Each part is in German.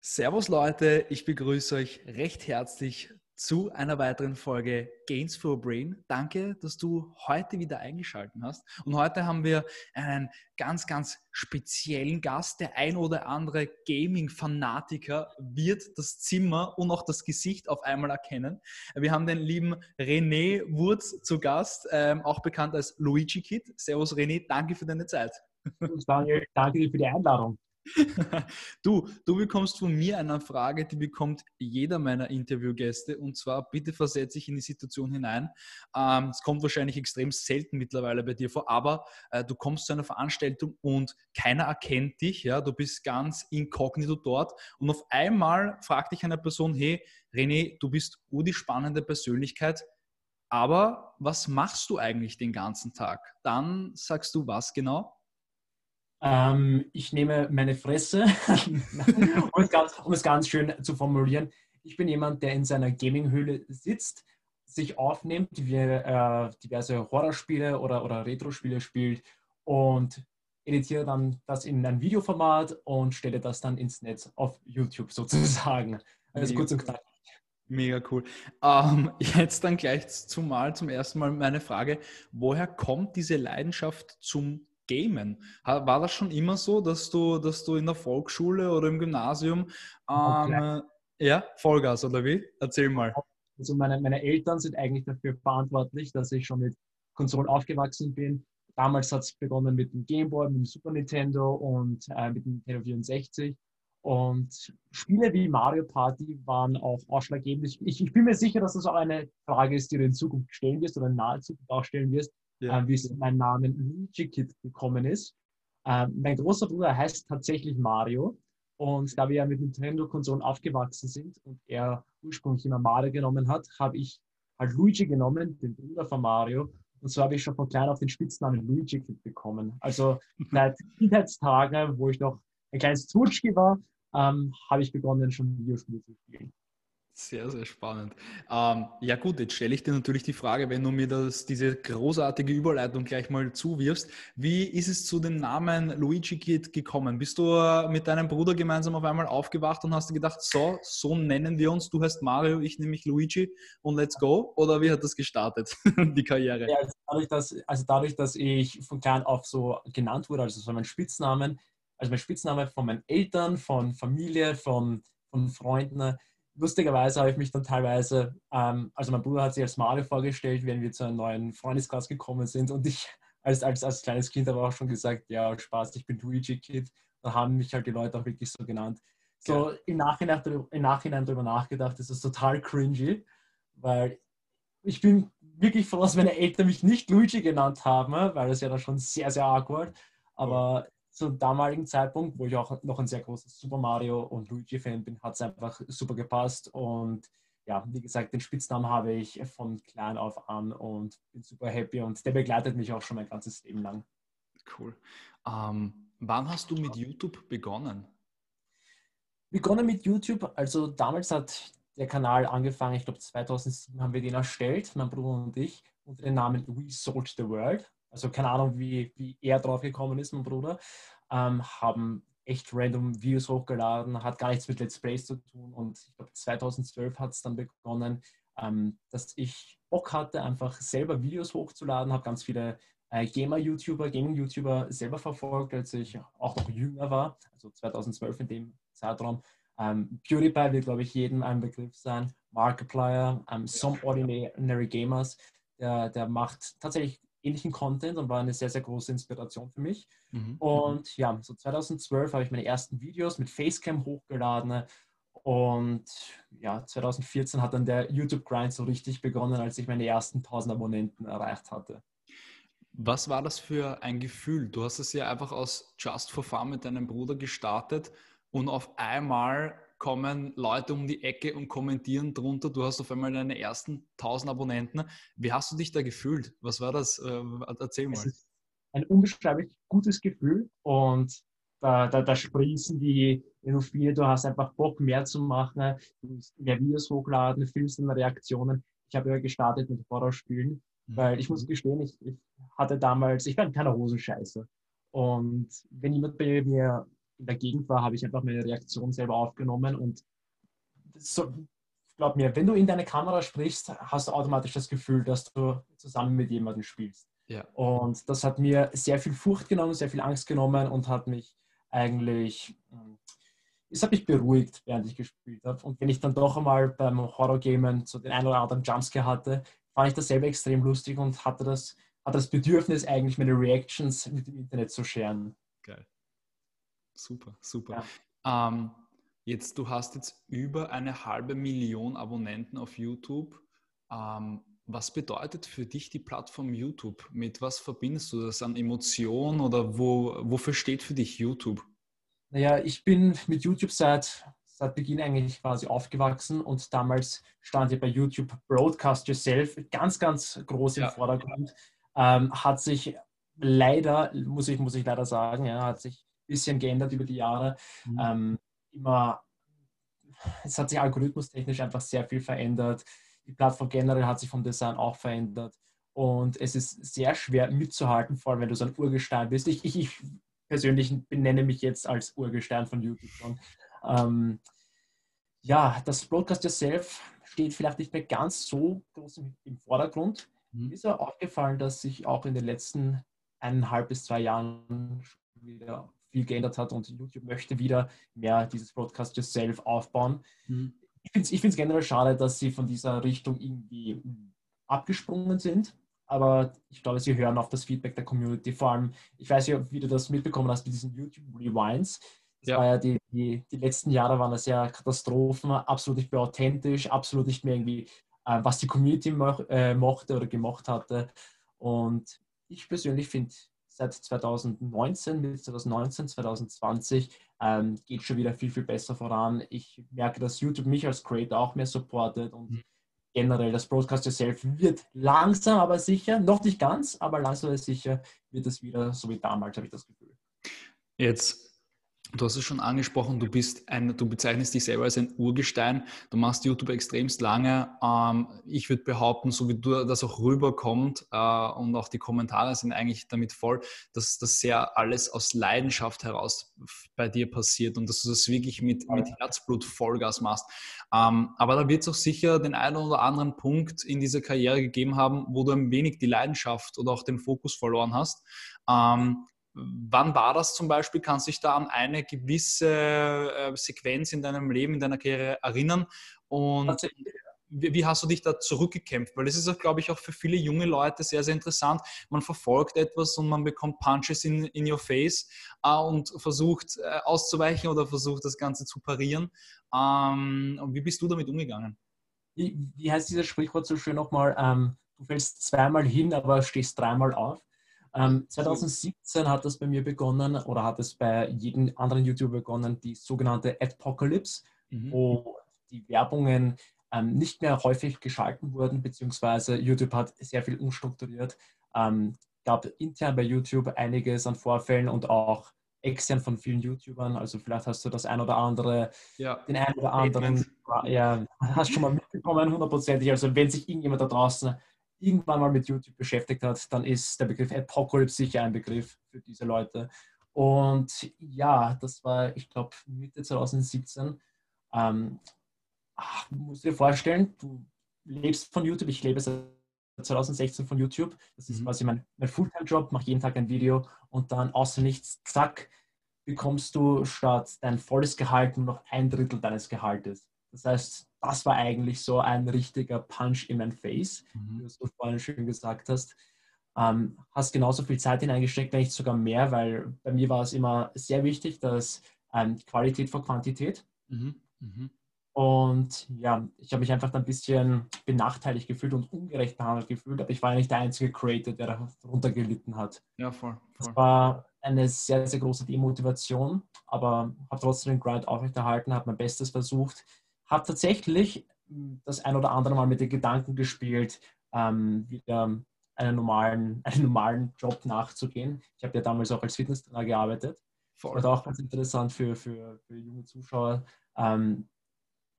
Servus Leute, ich begrüße euch recht herzlich zu einer weiteren Folge Gains for Brain. Danke, dass du heute wieder eingeschaltet hast. Und heute haben wir einen ganz, ganz speziellen Gast. Der ein oder andere Gaming-Fanatiker wird das Zimmer und auch das Gesicht auf einmal erkennen. Wir haben den lieben René Wurz zu Gast, ähm, auch bekannt als Luigi Kid. Servus René, danke für deine Zeit. Daniel, danke für die Einladung. Du, du bekommst von mir eine Frage, die bekommt jeder meiner Interviewgäste. Und zwar, bitte versetze dich in die Situation hinein. Ähm, es kommt wahrscheinlich extrem selten mittlerweile bei dir vor, aber äh, du kommst zu einer Veranstaltung und keiner erkennt dich. Ja, du bist ganz inkognito dort. Und auf einmal fragt dich eine Person: Hey, René, du bist die spannende Persönlichkeit. Aber was machst du eigentlich den ganzen Tag? Dann sagst du was genau? Ähm, ich nehme meine Fresse, um, es ganz, um es ganz schön zu formulieren. Ich bin jemand, der in seiner Gaming-Höhle sitzt, sich aufnimmt, wie, äh, diverse Horrorspiele oder, oder Retro-Spiele spielt und editiere dann das in ein Videoformat und stelle das dann ins Netz auf YouTube sozusagen. Also kurz und knapp. Mega cool. Ähm, jetzt dann gleich zumal zum ersten Mal meine Frage, woher kommt diese Leidenschaft zum Gamen. War das schon immer so, dass du, dass du in der Volksschule oder im Gymnasium ähm, ja, Vollgas oder wie? Erzähl mal. Also meine, meine Eltern sind eigentlich dafür verantwortlich, dass ich schon mit Konsolen aufgewachsen bin. Damals hat es begonnen mit dem Gameboy, mit dem Super Nintendo und äh, mit dem Nintendo 64. Und Spiele wie Mario Party waren auch ausschlaggebend. Ich, ich, bin mir sicher, dass das auch eine Frage ist, die du in Zukunft stellen wirst oder in naher Zukunft auch stellen wirst ja. äh, wie es mein Name Luigi Kid gekommen ist. Äh, mein großer Bruder heißt tatsächlich Mario. Und da wir ja mit Nintendo-Konsolen aufgewachsen sind und er ursprünglich immer Mario genommen hat, habe ich halt Luigi genommen, den Bruder von Mario. Und so habe ich schon von klein auf den Spitznamen Luigi Kid bekommen. Also seit Kindheitstagen, wo ich noch ein kleines Zwutschki war, ähm, habe ich begonnen, schon Videospiele zu spielen. Sehr, sehr spannend. Ähm, ja gut, jetzt stelle ich dir natürlich die Frage, wenn du mir das, diese großartige Überleitung gleich mal zuwirfst, wie ist es zu dem Namen Luigi Kid gekommen? Bist du äh, mit deinem Bruder gemeinsam auf einmal aufgewacht und hast du gedacht, so, so nennen wir uns, du heißt Mario, ich nehme mich Luigi und let's go? Oder wie hat das gestartet, die Karriere? Ja, also dadurch, dass, also dadurch, dass ich von klein auf so genannt wurde, also so mein Spitznamen, also mein Spitzname von meinen Eltern, von Familie, von, von Freunden, lustigerweise habe ich mich dann teilweise, ähm, also mein Bruder hat sich als Mario vorgestellt, wenn wir zu einem neuen Freundeskreis gekommen sind und ich als, als, als kleines Kind habe auch schon gesagt, ja, Spaß, ich bin Luigi Kid. Da haben mich halt die Leute auch wirklich so genannt. So ja. im, Nachhinein, im Nachhinein darüber nachgedacht, ist das total cringy, weil ich bin wirklich froh, dass meine Eltern mich nicht Luigi genannt haben, weil das ja dann schon sehr, sehr awkward. Aber zum damaligen Zeitpunkt, wo ich auch noch ein sehr großes Super Mario und Luigi-Fan bin, hat es einfach super gepasst. Und ja, wie gesagt, den Spitznamen habe ich von klein auf an und bin super happy und der begleitet mich auch schon mein ganzes Leben lang. Cool. Ähm, wann hast du mit YouTube begonnen? Begonnen mit YouTube, also damals hat der Kanal angefangen, ich glaube 2007 haben wir den erstellt, mein Bruder und ich, unter dem Namen We Sold the World. Also keine Ahnung, wie, wie er drauf gekommen ist, mein Bruder. Ähm, haben echt random Videos hochgeladen, hat gar nichts mit Let's Plays zu tun. Und ich glaube, 2012 hat es dann begonnen, ähm, dass ich Bock hatte, einfach selber Videos hochzuladen, habe ganz viele äh, Gamer-YouTuber, Gaming-YouTuber selber verfolgt, als ich auch noch jünger war, also 2012 in dem Zeitraum. Ähm, PewDiePie wird, glaube ich, jedem ein Begriff sein. Markiplier, ähm, Some Ordinary Gamers, der, der macht tatsächlich ähnlichen Content und war eine sehr, sehr große Inspiration für mich. Mhm. Und ja, so 2012 habe ich meine ersten Videos mit Facecam hochgeladen und ja, 2014 hat dann der YouTube-Grind so richtig begonnen, als ich meine ersten 1000 Abonnenten erreicht hatte. Was war das für ein Gefühl? Du hast es ja einfach aus Just for Fun mit deinem Bruder gestartet und auf einmal kommen Leute um die Ecke und kommentieren drunter. Du hast auf einmal deine ersten 1000 Abonnenten. Wie hast du dich da gefühlt? Was war das? Äh, erzähl mal. Es ist ein unbeschreiblich gutes Gefühl und da, da, da sprießen die Endorphine. Du hast einfach Bock, mehr zu machen, du mehr Videos hochladen, filmst dann Reaktionen. Ich habe ja gestartet mit Horrorspielen Mhm. Weil ich muss gestehen, ich, ich hatte damals, ich war ein kleiner Hosenscheiße. Und wenn jemand bei mir in der Gegend war, habe ich einfach meine Reaktion selber aufgenommen. Und so, glaub mir, wenn du in deine Kamera sprichst, hast du automatisch das Gefühl, dass du zusammen mit jemandem spielst. Ja. Und das hat mir sehr viel Furcht genommen, sehr viel Angst genommen und hat mich eigentlich, hm, es hat mich beruhigt, während ich gespielt habe. Und wenn ich dann doch einmal beim Horror-Gamen so den einen oder anderen Jumpscare hatte, fand ich das selber extrem lustig und hatte das, hatte das Bedürfnis, eigentlich meine Reactions mit dem Internet zu scheren. Geil. Super, super. Ja. Ähm, jetzt, du hast jetzt über eine halbe Million Abonnenten auf YouTube. Ähm, was bedeutet für dich die Plattform YouTube? Mit was verbindest du das an Emotionen oder wo, wofür steht für dich YouTube? Naja, ich bin mit YouTube seit, seit Beginn eigentlich quasi aufgewachsen und damals stand ja bei YouTube Broadcast Yourself ganz, ganz groß im ja. Vordergrund. Ähm, hat sich leider, muss ich, muss ich leider sagen, ja, hat sich bisschen geändert über die Jahre. Mhm. Ähm, immer, es hat sich algorithmustechnisch einfach sehr viel verändert die Plattform generell hat sich vom Design auch verändert. Und es ist sehr schwer mitzuhalten, vor allem wenn du so ein Urgestein bist. Ich, ich, ich persönlich benenne mich jetzt als Urgestein von YouTube schon. Ähm, ja, das Broadcast Yourself steht vielleicht nicht mehr ganz so groß im, Vordergrund. Mhm. Mir ist auch aufgefallen, dass sich auch in den letzten eineinhalb bis zwei Jahren wieder viel geändert hat und YouTube möchte wieder mehr dieses Broadcast Yourself aufbauen. Mhm ich finde es generell schade, dass sie von dieser Richtung irgendwie abgesprungen sind. Aber ich glaube, sie hören auf das Feedback der Community. Vor allem, ich weiß ja, wie du das mitbekommen hast mit diesen YouTube Rewinds. Das ja. war ja die, die, die, letzten Jahre waren das ja Katastrophen, absolut nicht mehr authentisch, absolut nicht mehr irgendwie, äh, was die Community mo äh, mochte oder gemocht hatte. Und ich persönlich finde, seit 2019, mit 2019, 2020 ähm, geht schon wieder viel, viel besser voran. Ich merke, dass YouTube mich als Creator auch mehr supportet und mhm. generell das Broadcast Yourself wird langsam, aber sicher, noch nicht ganz, aber langsam aber sicher wird es wieder so wie damals, habe ich das Gefühl. Jetzt Du hast es schon angesprochen, du bist ein, du bezeichnest dich selber als ein Urgestein. Du machst YouTube extremst lange. Ähm, ich würde behaupten, so wie du das auch rüberkommt äh, und auch die Kommentare sind eigentlich damit voll, dass das sehr alles aus Leidenschaft heraus bei dir passiert und dass du das wirklich mit, mit Herzblut Vollgas machst. Ähm, aber da wird es auch sicher den einen oder anderen Punkt in dieser Karriere gegeben haben, wo du ein wenig die Leidenschaft oder auch den Fokus verloren hast. Wann war das zum Beispiel? Kannst du dich da an eine gewisse äh, Sequenz in deinem Leben, in deiner Karriere erinnern? Und wie, wie, hast du dich da zurückgekämpft? Weil das ist auch, glaube ich, auch für viele junge Leute sehr, sehr interessant. Man verfolgt etwas und man bekommt Punches in, in your face äh, und versucht äh, auszuweichen oder versucht das Ganze zu parieren. Ähm, wie bist du damit umgegangen? Wie, wie heißt dieses Sprichwort so schön nochmal? Ähm, du fällst zweimal hin, aber stehst dreimal auf. Ähm, 2017 hat das bei mir begonnen oder hat es bei jedem anderen YouTuber begonnen, die sogenannte Adpocalypse, mhm. wo die Werbungen ähm, nicht mehr häufig geschalten wurden, beziehungsweise YouTube hat sehr viel umstrukturiert. Ähm, gab intern bei YouTube einiges an Vorfällen und auch extern von vielen YouTubern. Also vielleicht hast du das ein oder andere, ja. den einen oder anderen, ja, hast schon mal mitbekommen, hundertprozentig. Also wenn sich irgendjemand da draußen irgendwann mal mit YouTube beschäftigt hat, dann ist der Begriff Apocalypse sicher ein Begriff für diese Leute. Und ja, das war, ich glaube, Mitte 2017. Ähm, ach, musst du dir vorstellen, du lebst von YouTube, ich lebe seit 2016 von YouTube. Das ist mhm. quasi mein, mein Fulltime-Job, mache jeden Tag ein Video und dann außer nichts, zack, bekommst du statt dein volles Gehalt nur noch ein Drittel deines Gehaltes. Das heißt, das war eigentlich so ein richtiger Punch in mein Face, mhm. wie du es vorhin schön gesagt hast. Ähm, hast genauso viel Zeit hineingesteckt, wenn nicht sogar mehr, weil bei mir war es immer sehr wichtig, dass ähm, Qualität vor Quantität. Mhm. Mhm. Und ja, ich habe mich einfach ein bisschen benachteiligt gefühlt und ungerecht behandelt gefühlt, aber ich war ja nicht der einzige Creator, der darunter gelitten hat. Ja, voll. voll. Das war eine sehr, sehr große Demotivation, aber habe trotzdem den Grind aufrechterhalten, habe mein Bestes versucht, habe tatsächlich hm, das ein oder andere Mal mit den Gedanken gespielt, ähm, wieder einen normalen, einen normalen Job nachzugehen. Ich habe ja damals auch als Fitnesstrainer gearbeitet. Voll. Das war auch ganz interessant für, für, für junge Zuschauer. Ähm,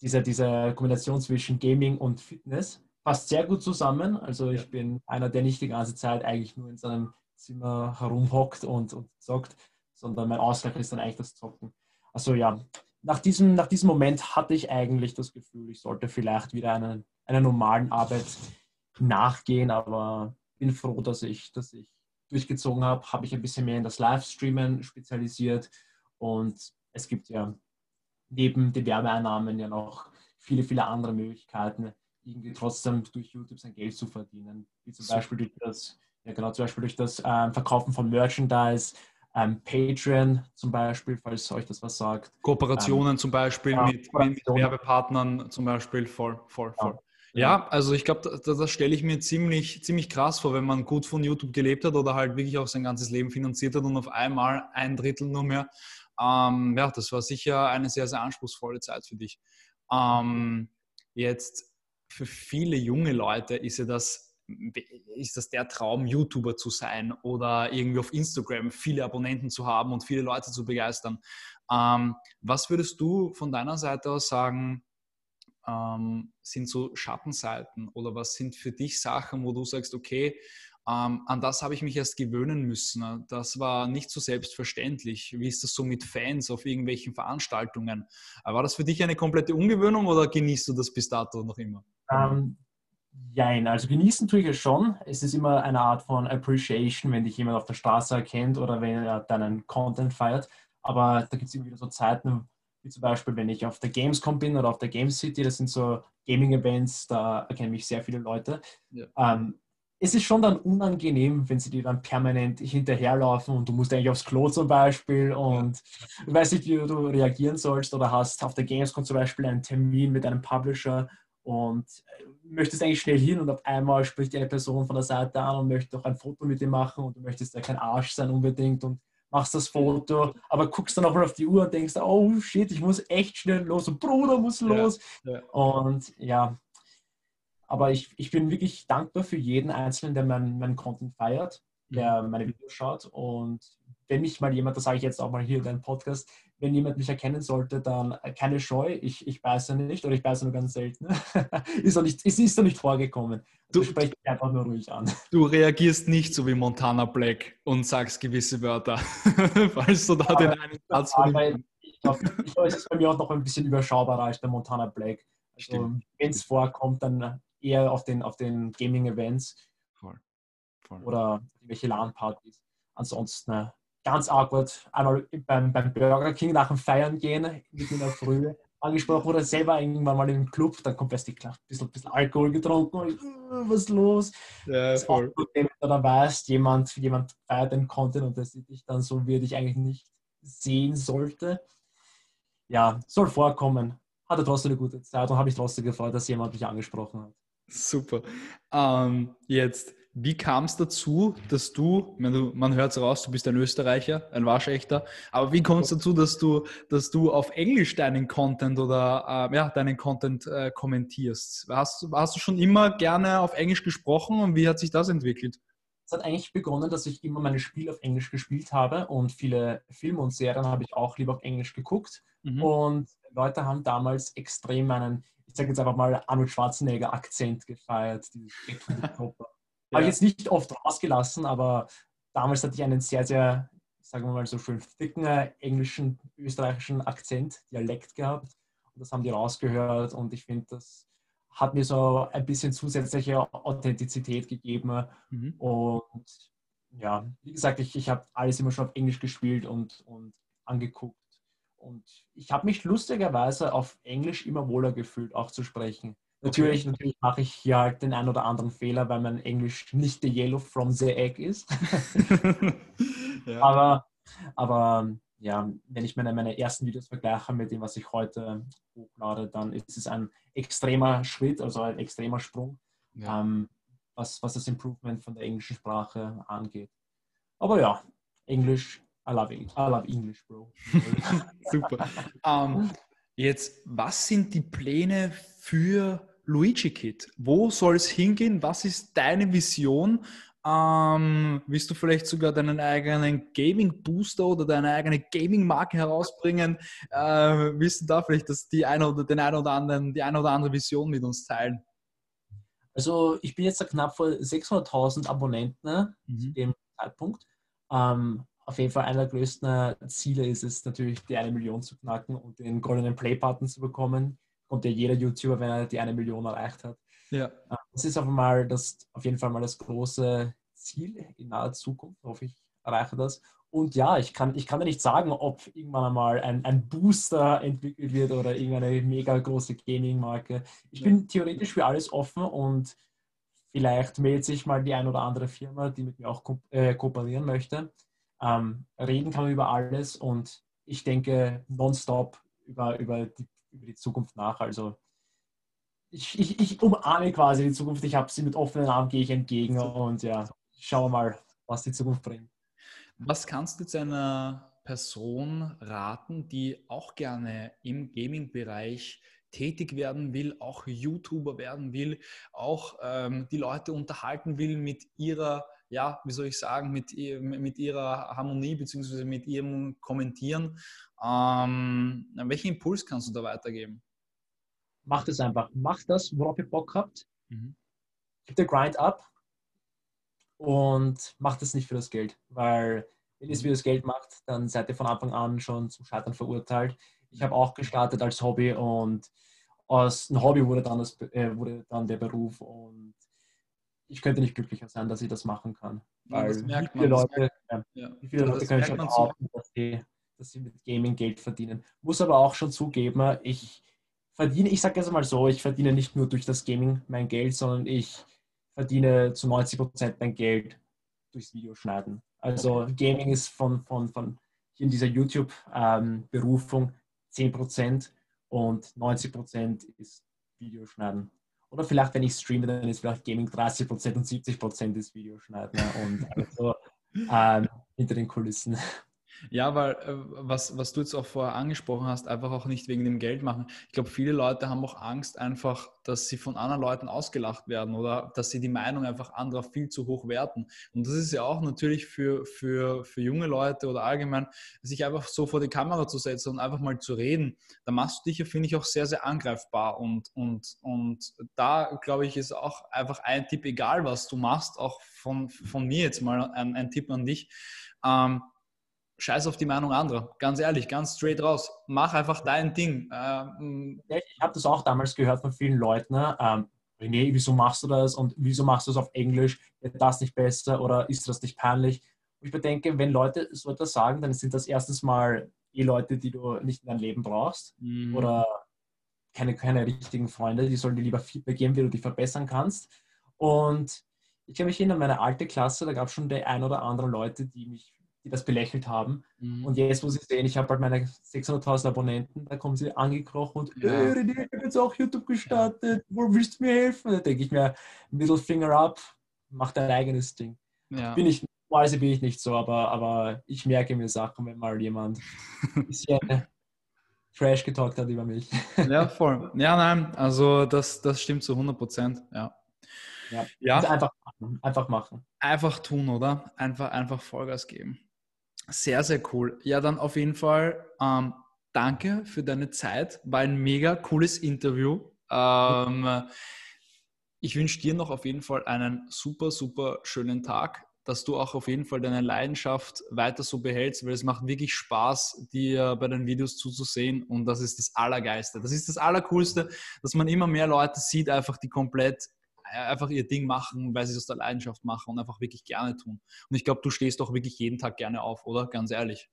diese, diese Kombination zwischen Gaming und Fitness. passt sehr gut zusammen. Also ich bin einer, der nicht die ganze Zeit eigentlich nur in seinem Zimmer herumhockt und, und zockt, sondern mein Ausgleich ist dann eigentlich das Zocken. Also ja, nach diesem, nach diesem Moment hatte ich eigentlich das Gefühl, ich sollte vielleicht wieder einen, einer normalen Arbeit nachgehen, aber bin froh, dass ich, dass ich durchgezogen habe, habe ich ein bisschen mehr in das Livestreamen spezialisiert. Und es gibt ja neben den Werbeeinnahmen ja noch viele, viele andere Möglichkeiten, irgendwie trotzdem durch YouTube sein Geld zu verdienen. Wie zum Beispiel durch das, ja genau, zum Beispiel durch das ähm, Verkaufen von Merchandise, ähm, Patreon zum Beispiel, falls euch das was sagt. Kooperationen ähm, zum Beispiel ja, mit, mit, Werbepartnern zum Beispiel, voll, voll, voll. Ja, ja also ich glaube, das, das stelle ich mir ziemlich, ziemlich krass vor, wenn man gut von YouTube gelebt hat oder halt wirklich auch sein ganzes Leben finanziert hat und auf einmal ein Drittel nur mehr. Ähm, ja, das war sicher eine sehr, sehr anspruchsvolle Zeit für dich. Ähm, jetzt für viele junge Leute ist ja das ist das der Traum, YouTuber zu sein oder irgendwie auf Instagram viele Abonnenten zu haben und viele Leute zu begeistern. Ähm, was würdest du von deiner Seite aus sagen, ähm, sind so Schattenseiten oder was sind für dich Sachen, wo du sagst, okay, ähm, an das habe ich mich erst gewöhnen müssen. Das war nicht so selbstverständlich. Wie ist das so mit Fans auf irgendwelchen Veranstaltungen? Äh, war das für dich eine komplette Ungewöhnung oder genießt du das bis dato noch immer? Ähm, Jein, also genießen tue ich es schon. Es ist immer eine Art von Appreciation, wenn dich jemand auf der Straße erkennt oder wenn er deinen Content feiert. Aber da gibt es immer wieder so Zeiten, wie zum Beispiel, wenn ich auf der Gamescom bin oder auf der Game City, das sind so Gaming-Events, da erkennen mich sehr viele Leute. Ja. Ähm, es ist schon dann unangenehm, wenn sie dir dann permanent hinterherlaufen und du musst eigentlich aufs Klo zum Beispiel und ja. du weißt nicht, wie du reagieren sollst oder hast auf der Gamescom zum Beispiel einen Termin mit einem Publisher und äh, möchtest eigentlich schnell hin und auf einmal spricht eine Person von der Seite an und möchte doch ein Foto mit dir machen und du möchtest ja kein Arsch sein unbedingt und machst das Foto, aber guckst dann auch mal auf die Uhr und denkst, oh shit, ich muss echt schnell los und Bruder muss los. Ja, ja. Und ja, aber ich, ich bin wirklich dankbar für jeden Einzelnen, der meinen mein Content feiert, der mhm. meine Videos schaut und wenn mich mal jemand, das sage ich jetzt auch mal hier in deinem Podcast, wenn jemand mich erkennen sollte, dann keine Scheu, ich, ich beiße nicht oder ich beiße nur ganz selten. ist auch nicht, es ist doch nicht vorgekommen. Du sprichst mich einfach nur ruhig an. Du reagierst nicht so wie Montana Black und sagst gewisse Wörter, falls du da aber, den einen Satz Ich glaube, glaub, es ist bei mir auch noch ein bisschen überschaubarer als der Montana Black. Also, wenn es vorkommt, dann eher auf den, auf den Gaming-Events oder irgendwelche LAN-Partys. Ansonsten ganz awkward einmal beim, beim Burger King nach dem Feiern gehen, in der Früh, angesprochen oder selber irgendwann mal im Club, dann kommt erst die ein bisschen, bisschen Alkohol getrunken und ich, uh, was ist los? Ja, voll. Auch, wenn du dann weißt, jemand, jemand feiert den Content und das sieht dich dann so, wie dich eigentlich nicht sehen sollte. Ja, soll vorkommen. Hatte trotzdem eine gute Zeit und habe ich trotzdem gefreut, dass jemand mich angesprochen hat. Super. Ähm, jetzt wie kam es dazu, dass du, man hört es raus, du bist ein Österreicher, ein Waschechter, aber wie kommt es dazu, dass du, dass du auf Englisch deinen Content oder äh, ja, deinen Content äh, kommentierst? Hast, hast du schon immer gerne auf Englisch gesprochen und wie hat sich das entwickelt? Es hat eigentlich begonnen, dass ich immer meine Spiele auf Englisch gespielt habe und viele Filme und Serien habe ich auch lieber auf Englisch geguckt. Mhm. Und Leute haben damals extrem meinen, ich sage jetzt einfach mal Arnold Schwarzenegger Akzent gefeiert, dieses Ja. Habe ich jetzt nicht oft rausgelassen, aber damals hatte ich einen sehr, sehr, sagen wir mal so schön dicken äh, englischen, österreichischen Akzent, Dialekt gehabt. Und das haben die rausgehört und ich finde, das hat mir so ein bisschen zusätzliche Authentizität gegeben. Mhm. Und ja, wie gesagt, ich, ich habe alles immer schon auf Englisch gespielt und, und angeguckt. Und ich habe mich lustigerweise auf Englisch immer wohler gefühlt, auch zu sprechen. Natürlich, natürlich mache ich hier halt den einen oder anderen Fehler, weil mein Englisch nicht the yellow from the egg ist. ja. Aber, aber ja, wenn ich meine, meine ersten Videos vergleiche mit dem, was ich heute hochlade, dann ist es ein extremer Schritt, also ein extremer Sprung, ja. ähm, was, was das Improvement von der englischen Sprache angeht. Aber ja, Englisch, I love, I love English, Bro. Super. Um, ähm, jetzt, was sind die Pläne für Luigi Kit. Wo soll es hingehen? Was ist deine Vision? Ähm, willst du vielleicht sogar deinen eigenen Gaming Booster oder deine eigene Gaming Marke herausbringen? Äh, willst du da vielleicht dass die eine oder den einen oder anderen, die eine oder andere Vision mit uns teilen? Also ich bin jetzt knapp vor 600.000 Abonnenten ne, mhm. zu dem Zeitpunkt. Ähm, auf jeden Fall einer der größten Ziele ist es natürlich, die eine Million zu knacken und den goldenen Play-Button zu bekommen. Kommt ja jeder YouTuber, wenn er die eine Million erreicht hat. Ja. Äh, das ist auf, mal das, auf jeden Fall mal das große Ziel in naher Zukunft. Hoffe ich, erreiche das. Und ja, ich kann, ich kann dir nicht sagen, ob irgendwann einmal ein, ein Booster entwickelt wird oder irgendeine mega große Gaming-Marke. Ich bin theoretisch für alles offen und vielleicht meldet sich mal die ein oder andere Firma, die mit mir auch ko äh, kooperieren möchte. Ähm, reden kann man über alles und ich denke nonstop über, über, die, über die Zukunft nach. Also ich, ich, ich umarme quasi die Zukunft. Ich habe sie mit offenen Armen, gehe ich entgegen und ja, schauen wir mal, was die Zukunft bringt. Was kannst du zu einer Person raten, die auch gerne im Gaming-Bereich tätig werden will, auch YouTuber werden will, auch ähm, die Leute unterhalten will mit ihrer, ja, wie soll ich sagen, mit, mit ihrer Harmonie bzw. mit ihrem Kommentieren. Ähm, welchen Impuls kannst du da weitergeben? Macht es einfach. Macht das, worauf ihr Bock habt. Mhm. Gib der Grind ab und macht es nicht für das Geld, weil wenn ihr es für das Geld macht, dann seid ihr von Anfang an schon zum Scheitern verurteilt. Ich habe auch gestartet als Hobby und aus einem Hobby wurde dann, das, äh, wurde dann der Beruf und ich könnte nicht glücklicher sein, dass ich das machen kann. Weil das merkt man, viele Leute, ja, ja. Wie viele Leute können schon behaupten, dass sie, dass sie mit Gaming Geld verdienen. Muss aber auch schon zugeben, ich verdiene, ich sage jetzt mal so, ich verdiene nicht nur durch das Gaming mein Geld, sondern ich verdiene zu 90 Prozent mein Geld durchs Videoschneiden. Also Gaming ist von, von, von hier in dieser YouTube-Berufung ähm, 10 Prozent und 90 Prozent ist Videoschneiden. Oder vielleicht, wenn ich streame, dann ist vielleicht Gaming 30 Prozent und 70 Prozent ist Videoschneiden und also, ähm, hinter den Kulissen. Ja, weil äh, was, was du jetzt auch vorher angesprochen hast, einfach auch nicht wegen dem Geld machen. Ich glaube, viele Leute haben auch Angst einfach, dass sie von anderen Leuten ausgelacht werden oder dass sie die Meinung einfach anderer viel zu hoch werten. Und das ist ja auch natürlich für, für, für junge Leute oder allgemein, sich einfach so vor die Kamera zu setzen und einfach mal zu reden, da machst du dich ja, finde ich, auch sehr, sehr angreifbar. Und, und, und da, glaube ich, ist auch einfach ein Tipp, egal was du machst, auch von, von mir jetzt mal ein, ein Tipp an dich. Ähm, scheiß auf die Meinung anderer. Ganz ehrlich, ganz straight raus. Mach einfach dein Ding. Ähm, ich habe das auch damals gehört von vielen Leuten. Ne? Ähm, René, wieso machst du das und wieso machst du es auf Englisch? Wird das nicht besser oder ist das nicht peinlich? Und ich bedenke, wenn Leute so etwas sagen, dann sind das erstens mal die Leute, die du nicht in deinem Leben brauchst mhm. oder keine, keine richtigen Freunde, die sollen dir lieber Feedback geben, wie du dich verbessern kannst. Und ich kann mich erinnern, meine alte Klasse, da gab es schon die ein oder andere Leute, die mich die das belächelt haben. Mhm. Und jetzt muss ich sehen, ich habe halt meine 600.000 Abonnenten, da kommen sie angekrochen und, ja. äh, ich habe jetzt auch YouTube gestartet, ja. wo willst du mir helfen? Da denke ich mir, Middle Finger up, mach dein eigenes Ding. Ja. Bin ich, normalerweise bin ich nicht so, aber, aber ich merke mir Sachen, wenn mal jemand ein bisschen Trash getalkt hat über mich. Ja, voll. Ja, nein, also das, das stimmt zu 100 Prozent, ja. Ja, ja. einfach machen. Einfach machen. Einfach tun, oder? Einfach, einfach Vollgas geben. Sehr, sehr cool. Ja, dann auf jeden Fall ähm, danke für deine Zeit. War ein mega cooles Interview. Ähm, ich wünsche dir noch auf jeden Fall einen super, super schönen Tag, dass du auch auf jeden Fall deine Leidenschaft weiter so behältst, weil es macht wirklich Spaß, dir bei den Videos zuzusehen und das ist das Allergeiste. Das ist das Allercoolste, dass man immer mehr Leute sieht, einfach die komplett einfach ihr Ding machen, weil sie es aus der Leidenschaft machen und einfach wirklich gerne tun. Und ich glaube, du stehst doch wirklich jeden Tag gerne auf, oder? Ganz ehrlich.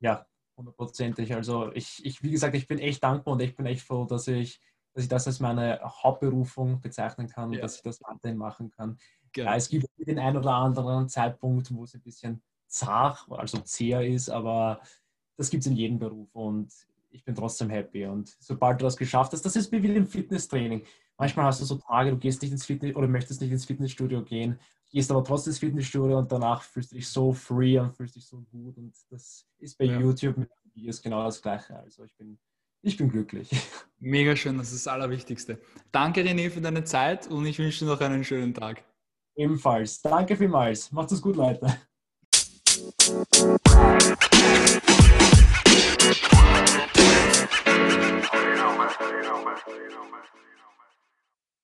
Ja, hundertprozentig. Also ich, ich, wie gesagt, ich bin echt dankbar und ich bin echt froh, dass ich, dass ich das als meine Hauptberufung bezeichnen kann ja. und dass ich das weiterhin machen kann. Genau. Ja, es gibt den einen oder anderen Zeitpunkt, wo es ein bisschen zart, also zäher ist, aber das gibt es in jedem Beruf und ich bin trotzdem happy. Und sobald du das geschafft hast, das ist wie im Fitnesstraining. Manchmal hast du so Tage, du gehst nicht ins Fitness oder möchtest nicht ins Fitnessstudio gehen, gehst aber trotzdem ins Fitnessstudio und danach fühlst du dich so free und fühlst dich so gut. Und das ist bei ja. YouTube mit Videos genau das Gleiche. Also ich bin, ich bin glücklich. Mega schön, das ist das Allerwichtigste. Danke René für deine Zeit und ich wünsche dir noch einen schönen Tag. Ebenfalls. Danke vielmals. Macht es gut, Leute. You know, man. You know, man. You know, man.